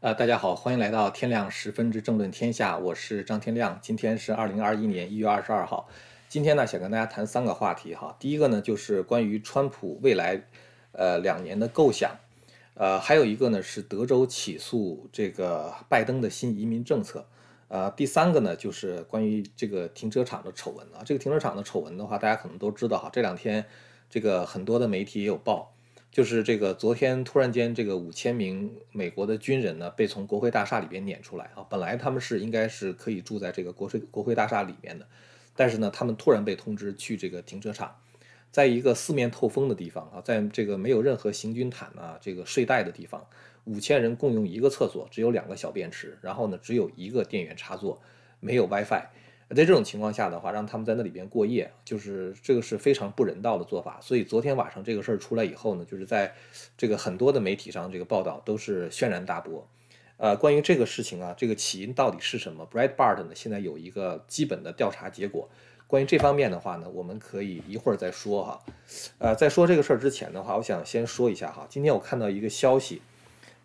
呃，大家好，欢迎来到天亮十分之政论天下，我是张天亮。今天是二零二一年一月二十二号。今天呢，想跟大家谈三个话题哈。第一个呢，就是关于川普未来呃两年的构想，呃，还有一个呢是德州起诉这个拜登的新移民政策，呃，第三个呢就是关于这个停车场的丑闻啊。这个停车场的丑闻的话，大家可能都知道哈，这两天这个很多的媒体也有报。就是这个，昨天突然间，这个五千名美国的军人呢，被从国会大厦里边撵出来啊。本来他们是应该是可以住在这个国会国会大厦里面的，但是呢，他们突然被通知去这个停车场，在一个四面透风的地方啊，在这个没有任何行军毯啊、这个睡袋的地方，五千人共用一个厕所，只有两个小便池，然后呢，只有一个电源插座，没有 WiFi。在这种情况下的话，让他们在那里边过夜，就是这个是非常不人道的做法。所以昨天晚上这个事儿出来以后呢，就是在这个很多的媒体上，这个报道都是轩然大波。呃，关于这个事情啊，这个起因到底是什么 b r e d b a r t 呢，现在有一个基本的调查结果。关于这方面的话呢，我们可以一会儿再说哈。呃，在说这个事儿之前的话，我想先说一下哈。今天我看到一个消息，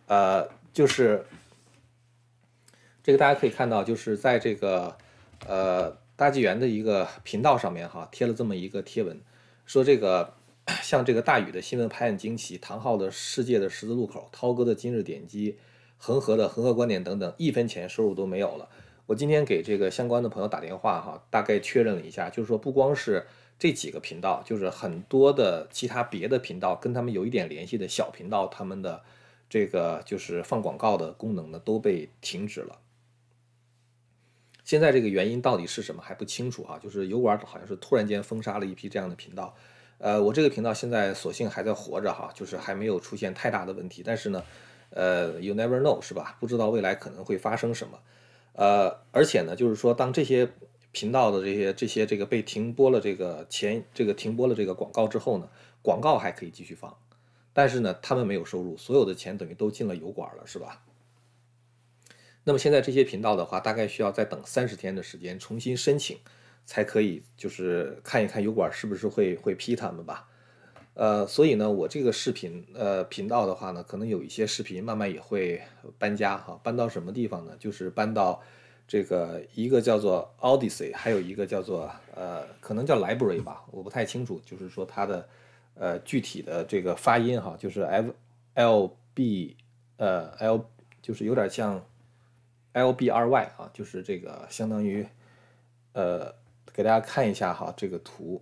呃，就是这个大家可以看到，就是在这个。呃，大纪元的一个频道上面哈贴了这么一个贴文，说这个 像这个大宇的新闻拍案惊奇，唐昊的世界的十字路口，涛哥的今日点击，恒河的恒河观点等等，一分钱收入都没有了。我今天给这个相关的朋友打电话哈，大概确认了一下，就是说不光是这几个频道，就是很多的其他别的频道跟他们有一点联系的小频道，他们的这个就是放广告的功能呢都被停止了。现在这个原因到底是什么还不清楚哈，就是油管好像是突然间封杀了一批这样的频道，呃，我这个频道现在所幸还在活着哈，就是还没有出现太大的问题，但是呢，呃，you never know 是吧？不知道未来可能会发生什么，呃，而且呢，就是说当这些频道的这些这些这个被停播了这个前这个停播了这个广告之后呢，广告还可以继续放，但是呢，他们没有收入，所有的钱等于都进了油管了，是吧？那么现在这些频道的话，大概需要再等三十天的时间重新申请，才可以就是看一看油管是不是会会批他们吧。呃，所以呢，我这个视频呃频道的话呢，可能有一些视频慢慢也会搬家哈，搬到什么地方呢？就是搬到这个一个叫做 Odyssey，还有一个叫做呃可能叫 Library 吧，我不太清楚，就是说它的呃具体的这个发音哈，就是 F L B 呃 L 就是有点像。L B R Y 啊，就是这个相当于，呃，给大家看一下哈，这个图，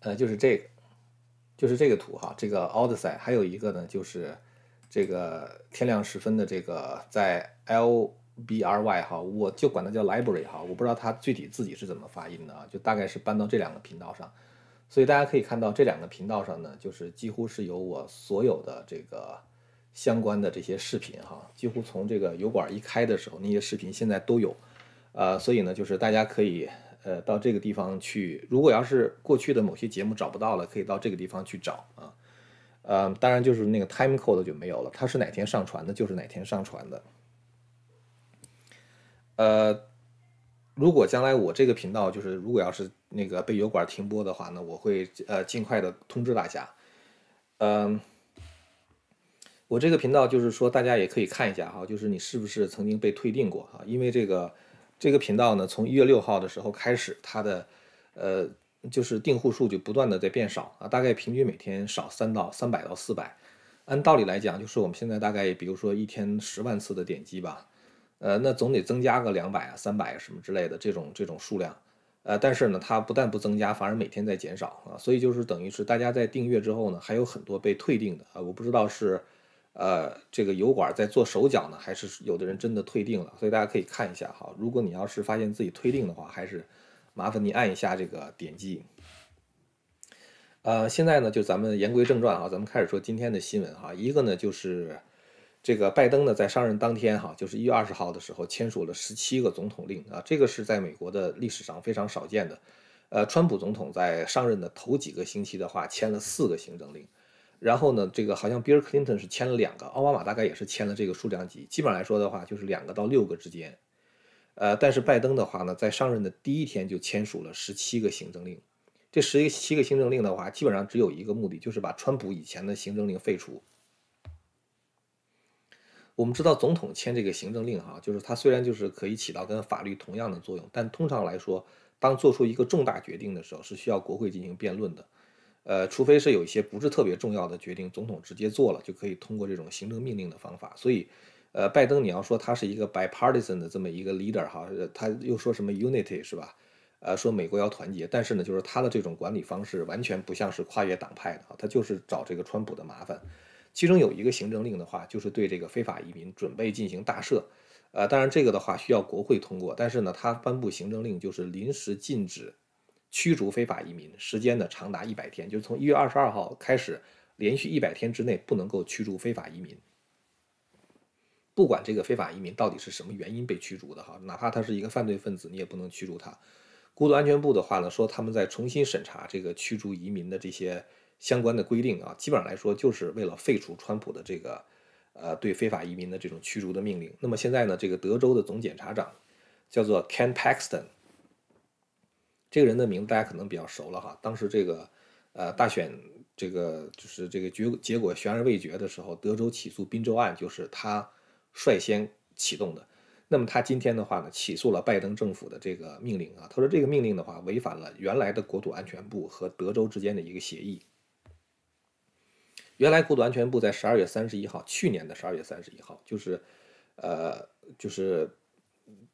呃，就是这个，就是这个图哈，这个奥德赛，还有一个呢，就是这个天亮时分的这个在 L B R Y 哈，我就管它叫 Library 哈，我不知道它具体自己是怎么发音的啊，就大概是搬到这两个频道上，所以大家可以看到这两个频道上呢，就是几乎是由我所有的这个。相关的这些视频哈，几乎从这个油管一开的时候，那些视频现在都有，呃，所以呢，就是大家可以呃到这个地方去，如果要是过去的某些节目找不到了，可以到这个地方去找啊，呃，当然就是那个 time code 就没有了，它是哪天上传的，就是哪天上传的。呃，如果将来我这个频道就是如果要是那个被油管停播的话呢，我会呃尽快的通知大家，嗯。我这个频道就是说，大家也可以看一下哈，就是你是不是曾经被退订过哈？因为这个这个频道呢，从一月六号的时候开始，它的呃就是订户数就不断的在变少啊，大概平均每天少三到三百到四百。按道理来讲，就是我们现在大概比如说一天十万次的点击吧，呃，那总得增加个两百啊、三百什么之类的这种这种数量。呃，但是呢，它不但不增加，反而每天在减少啊，所以就是等于是大家在订阅之后呢，还有很多被退订的啊，我不知道是。呃，这个油管在做手脚呢，还是有的人真的退订了，所以大家可以看一下哈。如果你要是发现自己退订的话，还是麻烦你按一下这个点击。呃，现在呢，就咱们言归正传啊，咱们开始说今天的新闻哈。一个呢，就是这个拜登呢，在上任当天哈，就是一月二十号的时候签署了十七个总统令啊，这个是在美国的历史上非常少见的。呃，川普总统在上任的头几个星期的话，签了四个行政令。然后呢，这个好像比尔·克林顿是签了两个，奥巴马大概也是签了这个数量级，基本上来说的话就是两个到六个之间。呃，但是拜登的话呢，在上任的第一天就签署了十七个行政令，这十七个行政令的话，基本上只有一个目的，就是把川普以前的行政令废除。我们知道总统签这个行政令哈，就是他虽然就是可以起到跟法律同样的作用，但通常来说，当做出一个重大决定的时候，是需要国会进行辩论的。呃，除非是有一些不是特别重要的决定，总统直接做了就可以通过这种行政命令的方法。所以，呃，拜登你要说他是一个 bipartisan 的这么一个 leader 哈，他又说什么 unity 是吧？呃，说美国要团结，但是呢，就是他的这种管理方式完全不像是跨越党派的，他就是找这个川普的麻烦。其中有一个行政令的话，就是对这个非法移民准备进行大赦。呃，当然这个的话需要国会通过，但是呢，他颁布行政令就是临时禁止。驱逐非法移民时间呢长达一百天，就是从一月二十二号开始，连续一百天之内不能够驱逐非法移民。不管这个非法移民到底是什么原因被驱逐的哈，哪怕他是一个犯罪分子，你也不能驱逐他。国土安全部的话呢，说他们在重新审查这个驱逐移民的这些相关的规定啊，基本上来说就是为了废除川普的这个呃对非法移民的这种驱逐的命令。那么现在呢，这个德州的总检察长叫做 Ken Paxton。这个人的名字大家可能比较熟了哈，当时这个，呃，大选这个就是这个结结果悬而未决的时候，德州起诉宾州案就是他率先启动的。那么他今天的话呢，起诉了拜登政府的这个命令啊，他说这个命令的话违反了原来的国土安全部和德州之间的一个协议。原来国土安全部在十二月三十一号，去年的十二月三十一号，就是，呃，就是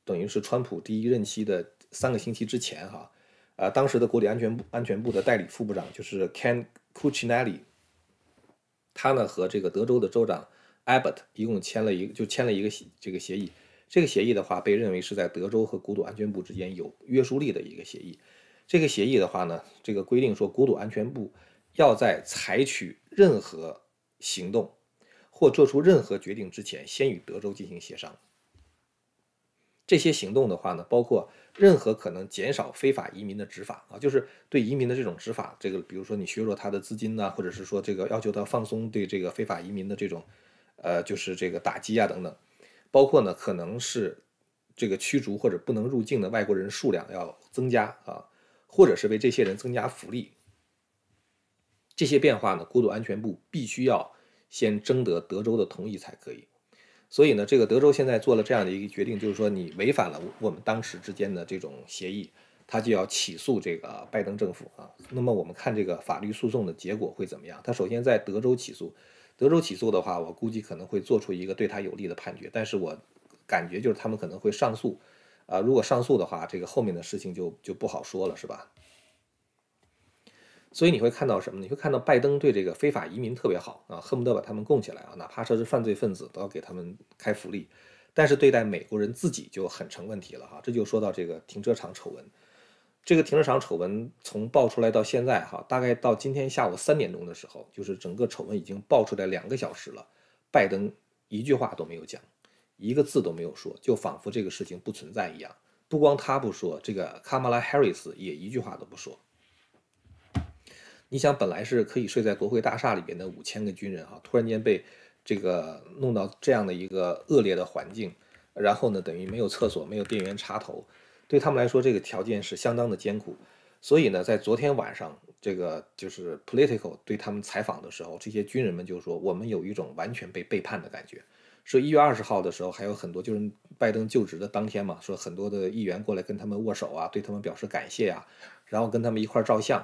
等于是川普第一任期的三个星期之前哈。呃，当时的国土安全部安全部的代理副部长就是 Ken Cuccinelli，他呢和这个德州的州长 Abbott 一共签了一，就签了一个协这个协议。这个协议的话，被认为是在德州和国土安全部之间有约束力的一个协议。这个协议的话呢，这个规定说，国土安全部要在采取任何行动或做出任何决定之前，先与德州进行协商。这些行动的话呢，包括任何可能减少非法移民的执法啊，就是对移民的这种执法，这个比如说你削弱他的资金呐，或者是说这个要求他放松对这个非法移民的这种，呃，就是这个打击啊等等，包括呢可能是这个驱逐或者不能入境的外国人数量要增加啊，或者是为这些人增加福利。这些变化呢，国土安全部必须要先征得德州的同意才可以。所以呢，这个德州现在做了这样的一个决定，就是说你违反了我们当时之间的这种协议，他就要起诉这个拜登政府啊。那么我们看这个法律诉讼的结果会怎么样？他首先在德州起诉，德州起诉的话，我估计可能会做出一个对他有利的判决，但是我感觉就是他们可能会上诉，啊，如果上诉的话，这个后面的事情就就不好说了，是吧？所以你会看到什么？你会看到拜登对这个非法移民特别好啊，恨不得把他们供起来啊，哪怕说是犯罪分子都要给他们开福利。但是对待美国人自己就很成问题了哈。这就说到这个停车场丑闻，这个停车场丑闻从爆出来到现在哈，大概到今天下午三点钟的时候，就是整个丑闻已经爆出来两个小时了，拜登一句话都没有讲，一个字都没有说，就仿佛这个事情不存在一样。不光他不说，这个卡马拉·哈里斯也一句话都不说。你想，本来是可以睡在国会大厦里边的五千个军人啊，突然间被这个弄到这样的一个恶劣的环境，然后呢，等于没有厕所、没有电源插头，对他们来说，这个条件是相当的艰苦。所以呢，在昨天晚上，这个就是 Political 对他们采访的时候，这些军人们就说，我们有一种完全被背叛的感觉。说一月二十号的时候，还有很多就是拜登就职的当天嘛，说很多的议员过来跟他们握手啊，对他们表示感谢啊，然后跟他们一块照相。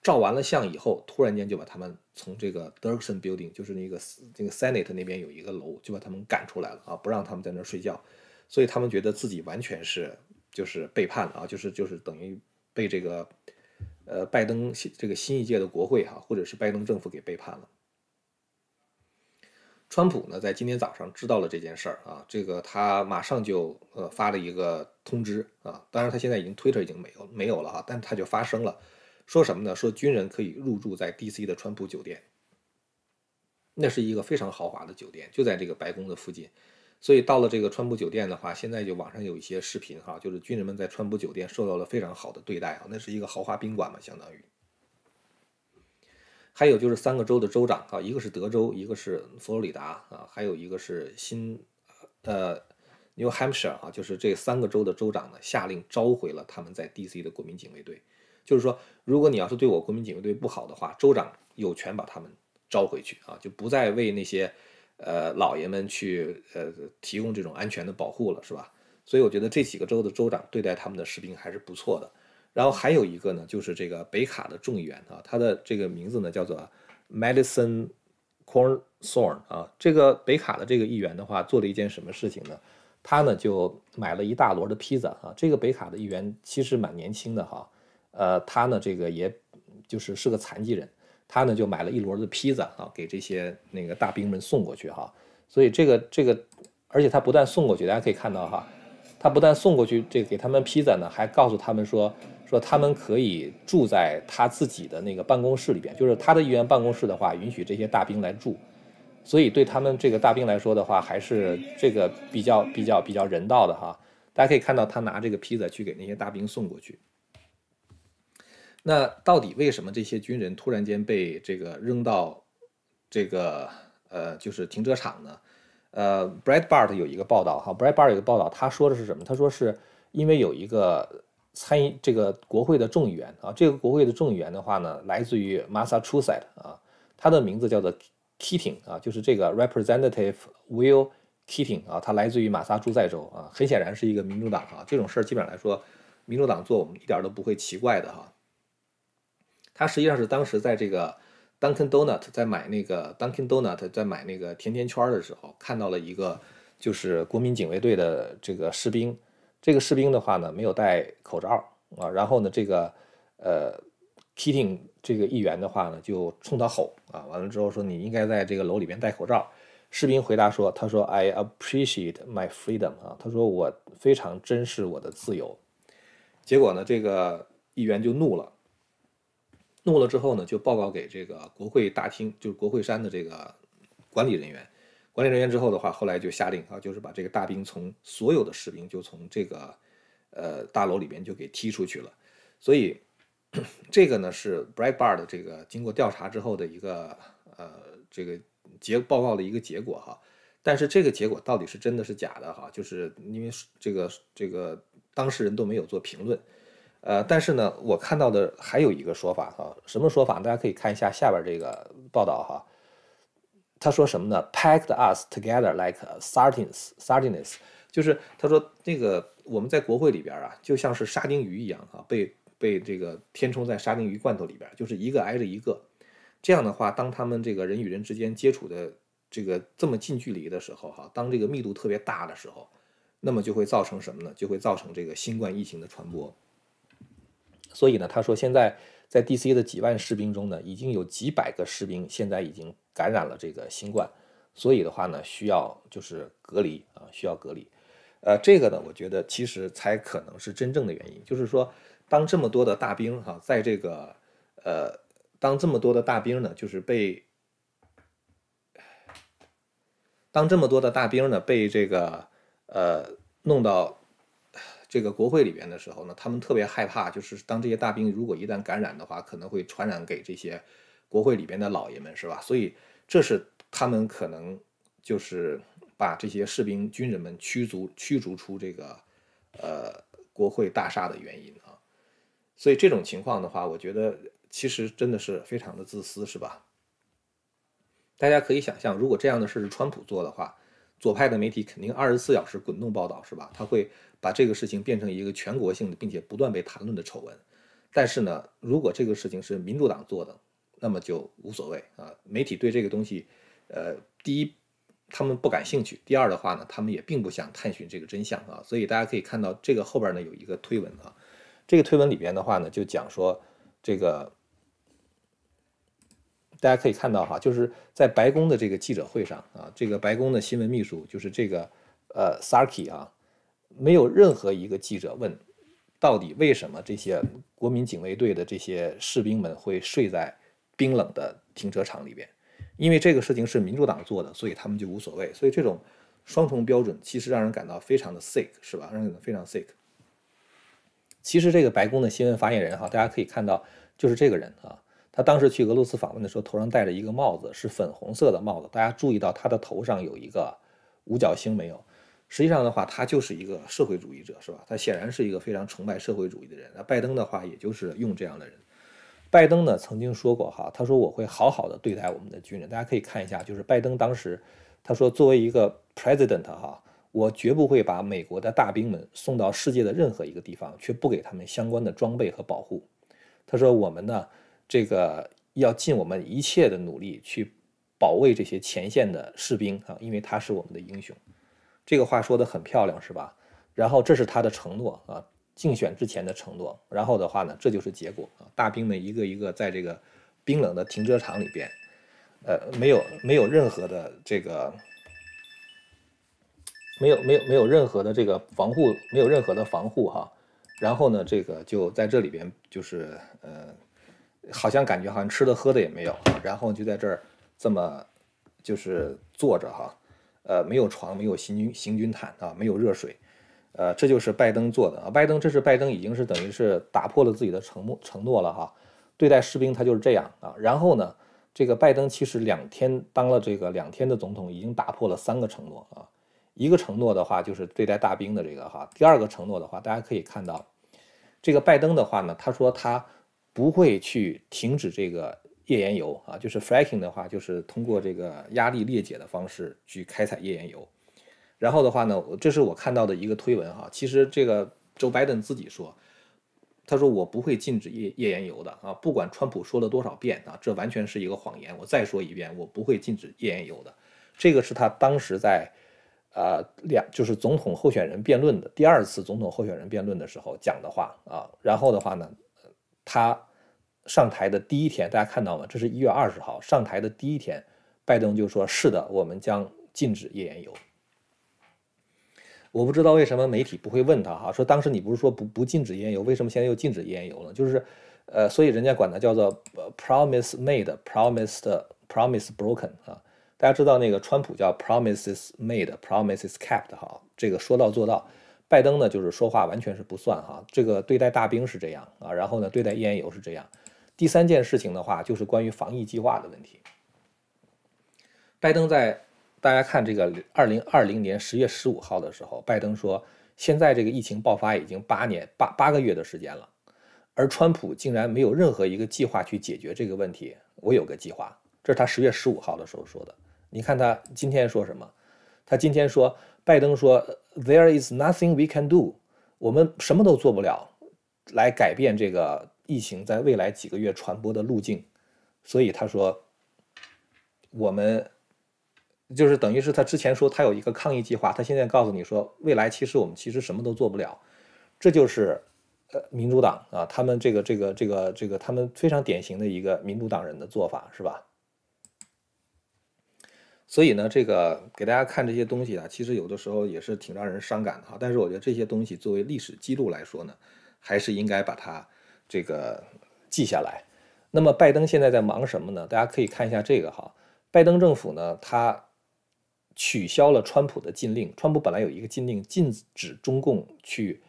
照完了相以后，突然间就把他们从这个 Dirksen Building，就是那个那个 Senate 那边有一个楼，就把他们赶出来了啊，不让他们在那儿睡觉，所以他们觉得自己完全是就是背叛了啊，就是就是等于被这个呃拜登这个新一届的国会哈，或者是拜登政府给背叛了。川普呢，在今天早上知道了这件事儿啊，这个他马上就呃发了一个通知啊，当然他现在已经 Twitter 已经没有没有了哈，但他就发声了。说什么呢？说军人可以入住在 D.C. 的川普酒店，那是一个非常豪华的酒店，就在这个白宫的附近。所以到了这个川普酒店的话，现在就网上有一些视频哈，就是军人们在川普酒店受到了非常好的对待啊，那是一个豪华宾馆嘛，相当于。还有就是三个州的州长啊，一个是德州，一个是佛罗里达啊，还有一个是新呃 New Hampshire 啊，就是这三个州的州长呢，下令召回了他们在 D.C. 的国民警卫队。就是说，如果你要是对我国民警卫队不好的话，州长有权把他们招回去啊，就不再为那些，呃老爷们去呃提供这种安全的保护了，是吧？所以我觉得这几个州的州长对待他们的士兵还是不错的。然后还有一个呢，就是这个北卡的众议员啊，他的这个名字呢叫做 Madison Cornthorn 啊。这个北卡的这个议员的话，做了一件什么事情呢？他呢就买了一大摞的披萨啊。这个北卡的议员其实蛮年轻的哈，呃，他呢这个也就是是个残疾人，他呢就买了一摞的披萨啊，给这些那个大兵们送过去哈。所以这个这个，而且他不但送过去，大家可以看到哈，他不但送过去这给他们披萨呢，还告诉他们说。说他们可以住在他自己的那个办公室里边，就是他的议员办公室的话，允许这些大兵来住，所以对他们这个大兵来说的话，还是这个比较比较比较人道的哈。大家可以看到他拿这个披萨去给那些大兵送过去。那到底为什么这些军人突然间被这个扔到这个呃就是停车场呢？呃，Brad Bart 有一个报道哈，Brad Bart 有一个报道，他说的是什么？他说是因为有一个。参议这个国会的众议员啊，这个国会的众议员的话呢，来自于 Massachusetts 啊，他的名字叫做 Keating 啊，就是这个 Representative Will Keating 啊，他来自于马萨诸塞州啊，很显然是一个民主党啊，这种事儿基本上来说，民主党做我们一点都不会奇怪的哈。他实际上是当时在这个 Dunkin' Donut 在买那个 Dunkin' Donut 在买那个甜甜圈的时候，看到了一个就是国民警卫队的这个士兵。这个士兵的话呢，没有戴口罩啊，然后呢，这个呃，Keating 这个议员的话呢，就冲他吼啊，完了之后说你应该在这个楼里边戴口罩。士兵回答说，他说 I appreciate my freedom 啊，他说我非常珍视我的自由。结果呢，这个议员就怒了，怒了之后呢，就报告给这个国会大厅，就是国会山的这个管理人员。管理人员之后的话，后来就下令啊，就是把这个大兵从所有的士兵就从这个呃大楼里边就给踢出去了。所以这个呢是 Brad Bar 的这个经过调查之后的一个呃这个结报告的一个结果哈。但是这个结果到底是真的是假的哈？就是因为这个这个当事人都没有做评论。呃，但是呢，我看到的还有一个说法哈，什么说法？大家可以看一下下边这个报道哈。他说什么呢？Packed us together like sardines, sardines，就是他说那个我们在国会里边啊，就像是沙丁鱼一样啊，被被这个填充在沙丁鱼罐头里边，就是一个挨着一个。这样的话，当他们这个人与人之间接触的这个这么近距离的时候，哈，当这个密度特别大的时候，那么就会造成什么呢？就会造成这个新冠疫情的传播。所以呢，他说现在。在 D.C. 的几万士兵中呢，已经有几百个士兵现在已经感染了这个新冠，所以的话呢，需要就是隔离啊，需要隔离。呃，这个呢，我觉得其实才可能是真正的原因，就是说，当这么多的大兵哈，在这个呃，当这么多的大兵呢，就是被，当这么多的大兵呢被这个呃弄到。这个国会里边的时候呢，他们特别害怕，就是当这些大兵如果一旦感染的话，可能会传染给这些国会里边的老爷们，是吧？所以这是他们可能就是把这些士兵、军人们驱逐驱逐出这个呃国会大厦的原因啊。所以这种情况的话，我觉得其实真的是非常的自私，是吧？大家可以想象，如果这样的事是川普做的话。左派的媒体肯定二十四小时滚动报道，是吧？他会把这个事情变成一个全国性的，并且不断被谈论的丑闻。但是呢，如果这个事情是民主党做的，那么就无所谓啊。媒体对这个东西，呃，第一，他们不感兴趣；第二的话呢，他们也并不想探寻这个真相啊。所以大家可以看到，这个后边呢有一个推文啊，这个推文里边的话呢，就讲说这个。大家可以看到哈，就是在白宫的这个记者会上啊，这个白宫的新闻秘书就是这个呃 Sarky 啊，没有任何一个记者问，到底为什么这些国民警卫队的这些士兵们会睡在冰冷的停车场里边？因为这个事情是民主党做的，所以他们就无所谓。所以这种双重标准其实让人感到非常的 sick，是吧？让人感到非常 sick。其实这个白宫的新闻发言人哈，大家可以看到就是这个人啊。他当时去俄罗斯访问的时候，头上戴着一个帽子，是粉红色的帽子。大家注意到他的头上有一个五角星没有？实际上的话，他就是一个社会主义者，是吧？他显然是一个非常崇拜社会主义的人。那拜登的话，也就是用这样的人。拜登呢曾经说过哈，他说我会好好的对待我们的军人。大家可以看一下，就是拜登当时他说，作为一个 president 哈，我绝不会把美国的大兵们送到世界的任何一个地方，却不给他们相关的装备和保护。他说，我们呢，这个要尽我们一切的努力去保卫这些前线的士兵啊，因为他是我们的英雄。这个话说的很漂亮，是吧？然后这是他的承诺啊，竞选之前的承诺。然后的话呢，这就是结果啊，大兵们一个一个在这个冰冷的停车场里边。呃，没有没有任何的这个，没有没有没有任何的这个防护，没有任何的防护哈。然后呢，这个就在这里边，就是呃，好像感觉好像吃的喝的也没有，然后就在这儿这么就是坐着哈，呃，没有床，没有行军行军毯啊，没有热水，呃，这就是拜登做的啊。拜登这是拜登已经是等于是打破了自己的承诺承诺了哈，对待士兵他就是这样啊。然后呢？这个拜登其实两天当了这个两天的总统，已经打破了三个承诺啊。一个承诺的话就是对待大兵的这个哈，第二个承诺的话，大家可以看到，这个拜登的话呢，他说他不会去停止这个页岩油啊，就是 fracking 的话，就是通过这个压力裂解的方式去开采页岩油。然后的话呢，这是我看到的一个推文哈，其实这个 Joe Biden 自己说。他说：“我不会禁止页页岩油的啊，不管川普说了多少遍啊，这完全是一个谎言。我再说一遍，我不会禁止页岩油的。这个是他当时在，呃，两就是总统候选人辩论的第二次总统候选人辩论的时候讲的话啊。然后的话呢，他上台的第一天，大家看到吗？这是一月二十号上台的第一天，拜登就说：是的，我们将禁止页岩油。”我不知道为什么媒体不会问他哈，说当时你不是说不不禁止页岩油，为什么现在又禁止页岩油了？就是，呃，所以人家管它叫做 promise made，promised，promise broken 啊。大家知道那个川普叫 promises made，promises kept 哈，这个说到做到。拜登呢，就是说话完全是不算哈，这个对待大兵是这样啊，然后呢，对待页岩油是这样。第三件事情的话，就是关于防疫计划的问题。拜登在。大家看这个，二零二零年十月十五号的时候，拜登说，现在这个疫情爆发已经八年八八个月的时间了，而川普竟然没有任何一个计划去解决这个问题。我有个计划，这是他十月十五号的时候说的。你看他今天说什么？他今天说，拜登说，There is nothing we can do，我们什么都做不了，来改变这个疫情在未来几个月传播的路径。所以他说，我们。就是等于是他之前说他有一个抗疫计划，他现在告诉你说未来其实我们其实什么都做不了，这就是呃民主党啊，他们这个这个这个这个他们非常典型的一个民主党人的做法是吧？所以呢，这个给大家看这些东西啊，其实有的时候也是挺让人伤感的哈。但是我觉得这些东西作为历史记录来说呢，还是应该把它这个记下来。那么拜登现在在忙什么呢？大家可以看一下这个哈，拜登政府呢，他。取消了川普的禁令。川普本来有一个禁令，禁止中共去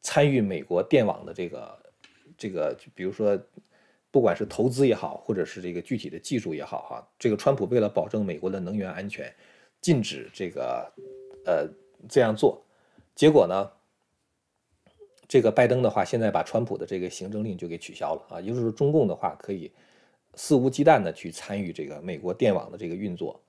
参与美国电网的这个这个，比如说，不管是投资也好，或者是这个具体的技术也好，哈，这个川普为了保证美国的能源安全，禁止这个呃这样做。结果呢，这个拜登的话，现在把川普的这个行政令就给取消了啊，也就是说，中共的话可以肆无忌惮的去参与这个美国电网的这个运作。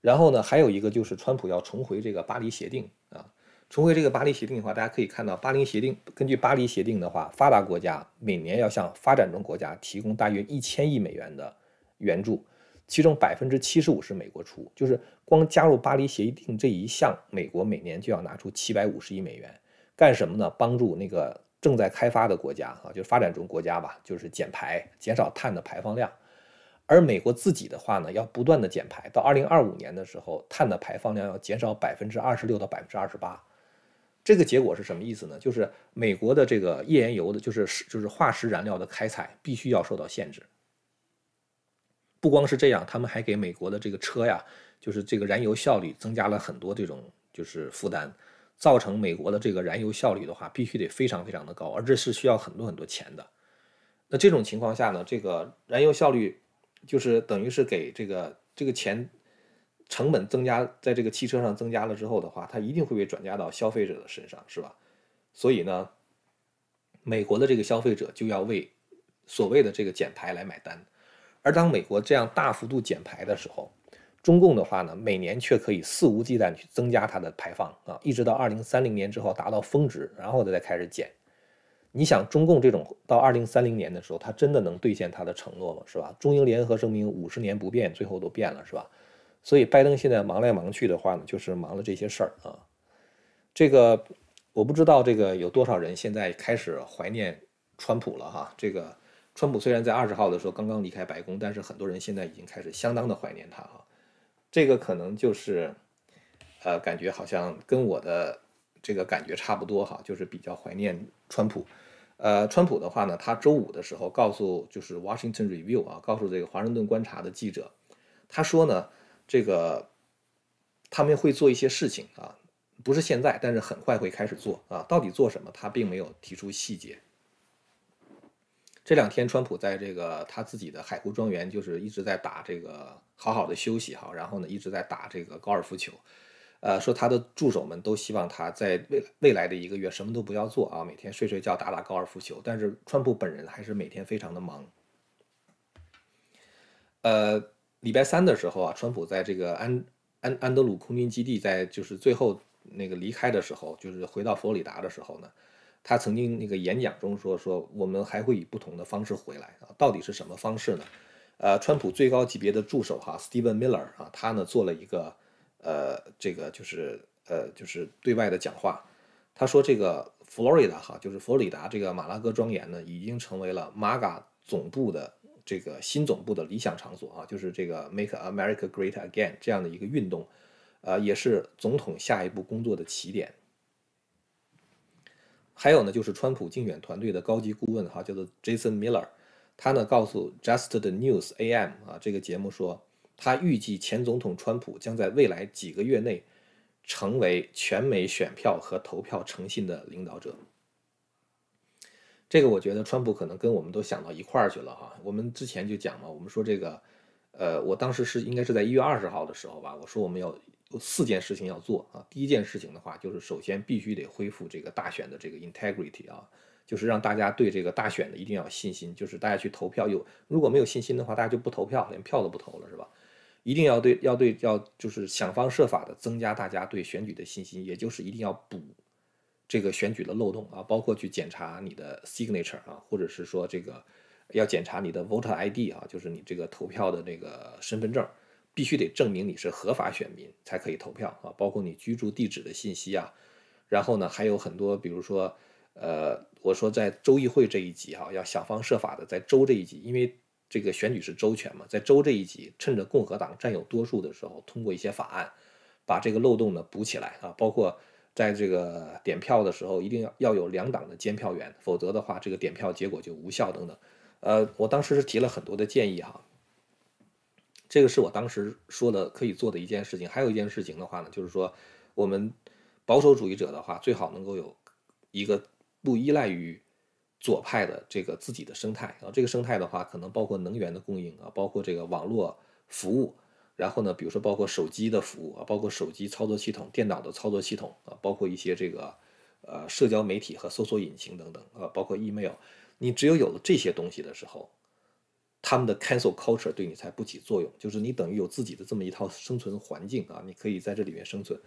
然后呢，还有一个就是川普要重回这个巴黎协定啊，重回这个巴黎协定的话，大家可以看到，巴黎协定根据巴黎协定的话，发达国家每年要向发展中国家提供大约一千亿美元的援助，其中百分之七十五是美国出，就是光加入巴黎协定这一项，美国每年就要拿出七百五十亿美元，干什么呢？帮助那个正在开发的国家啊，就是发展中国家吧，就是减排，减少碳的排放量。而美国自己的话呢，要不断的减排，到二零二五年的时候，碳的排放量要减少百分之二十六到百分之二十八。这个结果是什么意思呢？就是美国的这个页岩油的，就是就是化石燃料的开采必须要受到限制。不光是这样，他们还给美国的这个车呀，就是这个燃油效率增加了很多这种就是负担，造成美国的这个燃油效率的话，必须得非常非常的高，而这是需要很多很多钱的。那这种情况下呢，这个燃油效率。就是等于是给这个这个钱成本增加，在这个汽车上增加了之后的话，它一定会被转嫁到消费者的身上，是吧？所以呢，美国的这个消费者就要为所谓的这个减排来买单。而当美国这样大幅度减排的时候，中共的话呢，每年却可以肆无忌惮去增加它的排放啊，一直到二零三零年之后达到峰值，然后再开始减。你想，中共这种到二零三零年的时候，它真的能兑现它的承诺吗？是吧？中英联合声明五十年不变，最后都变了，是吧？所以拜登现在忙来忙去的话呢，就是忙了这些事儿啊。这个我不知道，这个有多少人现在开始怀念川普了哈？这个川普虽然在二十号的时候刚刚离开白宫，但是很多人现在已经开始相当的怀念他哈。这个可能就是，呃，感觉好像跟我的这个感觉差不多哈，就是比较怀念川普。呃，川普的话呢，他周五的时候告诉就是 Washington Review 啊，告诉这个华盛顿观察的记者，他说呢，这个他们会做一些事情啊，不是现在，但是很快会开始做啊。到底做什么，他并没有提出细节。这两天，川普在这个他自己的海湖庄园，就是一直在打这个好好的休息哈，然后呢一直在打这个高尔夫球，呃，说他的助手们都希望他在未未来的一个月什么都不要做啊，每天睡睡觉打打高尔夫球，但是川普本人还是每天非常的忙。呃，礼拜三的时候啊，川普在这个安安安德鲁空军基地，在就是最后那个离开的时候，就是回到佛罗里达的时候呢。他曾经那个演讲中说：“说我们还会以不同的方式回来啊，到底是什么方式呢？”呃，川普最高级别的助手哈，Steven Miller 啊，他呢做了一个呃，这个就是呃，就是对外的讲话。他说：“这个 Florida 哈，就是佛罗里达这个马拉戈庄园呢，已经成为了 MAGA 总部的这个新总部的理想场所啊，就是这个 Make America Great Again 这样的一个运动，呃，也是总统下一步工作的起点。”还有呢，就是川普竞选团队的高级顾问哈，叫做 Jason Miller，他呢告诉 Just the News AM 啊这个节目说，他预计前总统川普将在未来几个月内成为全美选票和投票诚信的领导者。这个我觉得川普可能跟我们都想到一块儿去了哈。我们之前就讲嘛，我们说这个，呃，我当时是应该是在一月二十号的时候吧，我说我们要。四件事情要做啊！第一件事情的话，就是首先必须得恢复这个大选的这个 integrity 啊，就是让大家对这个大选的一定要有信心，就是大家去投票有如果没有信心的话，大家就不投票，连票都不投了，是吧？一定要对要对要就是想方设法的增加大家对选举的信心，也就是一定要补这个选举的漏洞啊，包括去检查你的 signature 啊，或者是说这个要检查你的 voter ID 啊，就是你这个投票的那个身份证。必须得证明你是合法选民才可以投票啊，包括你居住地址的信息啊，然后呢还有很多，比如说，呃，我说在州议会这一级哈，要想方设法的在州这一级，因为这个选举是州权嘛，在州这一级，趁着共和党占有多数的时候，通过一些法案，把这个漏洞呢补起来啊，包括在这个点票的时候，一定要要有两党的监票员，否则的话，这个点票结果就无效等等。呃，我当时是提了很多的建议哈。这个是我当时说的可以做的一件事情。还有一件事情的话呢，就是说，我们保守主义者的话，最好能够有一个不依赖于左派的这个自己的生态啊。这个生态的话，可能包括能源的供应啊，包括这个网络服务，然后呢，比如说包括手机的服务啊，包括手机操作系统、电脑的操作系统啊，包括一些这个呃社交媒体和搜索引擎等等啊，包括 email。你只有有了这些东西的时候。他们的 cancel culture 对你才不起作用，就是你等于有自己的这么一套生存环境啊，你可以在这里面生存，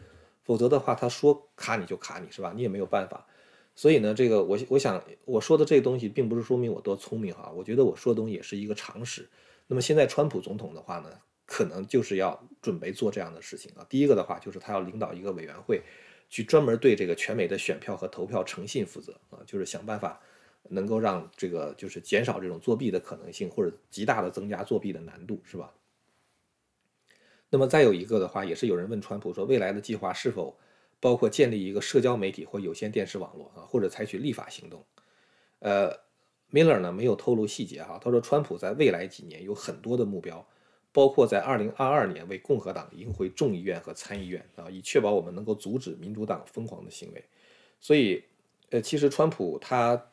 否则的话，他说卡你就卡你是吧？你也没有办法。所以呢，这个我我想我说的这个东西，并不是说明我多聪明哈，我觉得我说的东西也是一个常识。那么现在川普总统的话呢，可能就是要准备做这样的事情啊。第一个的话，就是他要领导一个委员会，去专门对这个全美的选票和投票诚信负责啊，就是想办法。能够让这个就是减少这种作弊的可能性，或者极大的增加作弊的难度，是吧？那么再有一个的话，也是有人问川普说，未来的计划是否包括建立一个社交媒体或有线电视网络啊，或者采取立法行动？呃，Miller 呢没有透露细节哈，他说川普在未来几年有很多的目标，包括在2022年为共和党赢回众议院和参议院啊，以确保我们能够阻止民主党疯狂的行为。所以，呃，其实川普他。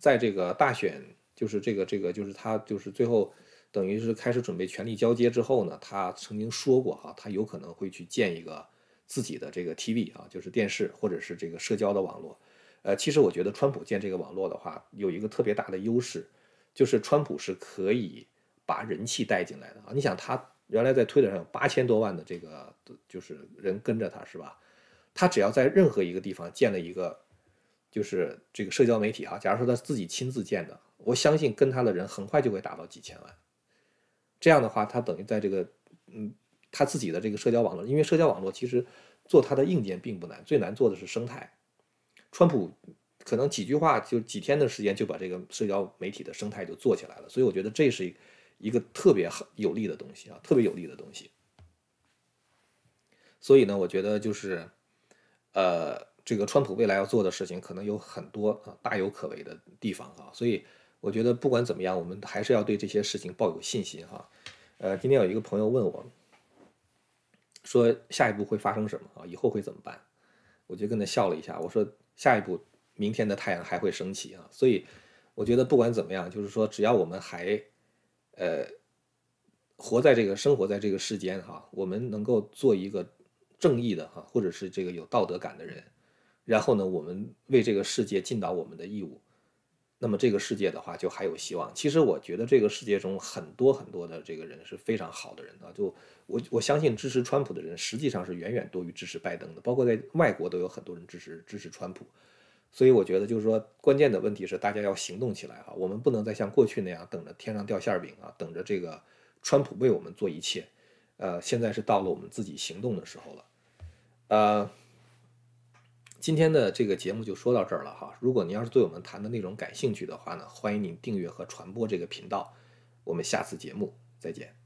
在这个大选，就是这个这个，就是他就是最后等于是开始准备权力交接之后呢，他曾经说过哈，他有可能会去建一个自己的这个 TV 啊，就是电视或者是这个社交的网络。呃，其实我觉得川普建这个网络的话，有一个特别大的优势，就是川普是可以把人气带进来的啊。你想他原来在推特上有八千多万的这个就是人跟着他，是吧？他只要在任何一个地方建了一个，就是这个社交媒体哈，假如说他自己亲自建的，我相信跟他的人很快就会达到几千万。这样的话，他等于在这个嗯他自己的这个社交网络，因为社交网络其实做它的硬件并不难，最难做的是生态。川普可能几句话就几天的时间就把这个社交媒体的生态就做起来了，所以我觉得这是一个特别有利的东西啊，特别有利的东西。所以呢，我觉得就是。呃，这个川普未来要做的事情可能有很多啊，大有可为的地方啊，所以我觉得不管怎么样，我们还是要对这些事情抱有信心哈。呃，今天有一个朋友问我，说下一步会发生什么啊？以后会怎么办？我就跟他笑了一下，我说下一步，明天的太阳还会升起啊。所以我觉得不管怎么样，就是说只要我们还呃活在这个生活在这个世间哈，我们能够做一个。正义的哈，或者是这个有道德感的人，然后呢，我们为这个世界尽到我们的义务，那么这个世界的话就还有希望。其实我觉得这个世界中很多很多的这个人是非常好的人啊，就我我相信支持川普的人实际上是远远多于支持拜登的，包括在外国都有很多人支持支持川普。所以我觉得就是说，关键的问题是大家要行动起来啊，我们不能再像过去那样等着天上掉馅饼啊，等着这个川普为我们做一切。呃，现在是到了我们自己行动的时候了。呃，今天的这个节目就说到这儿了哈。如果您要是对我们谈的内容感兴趣的话呢，欢迎您订阅和传播这个频道。我们下次节目再见。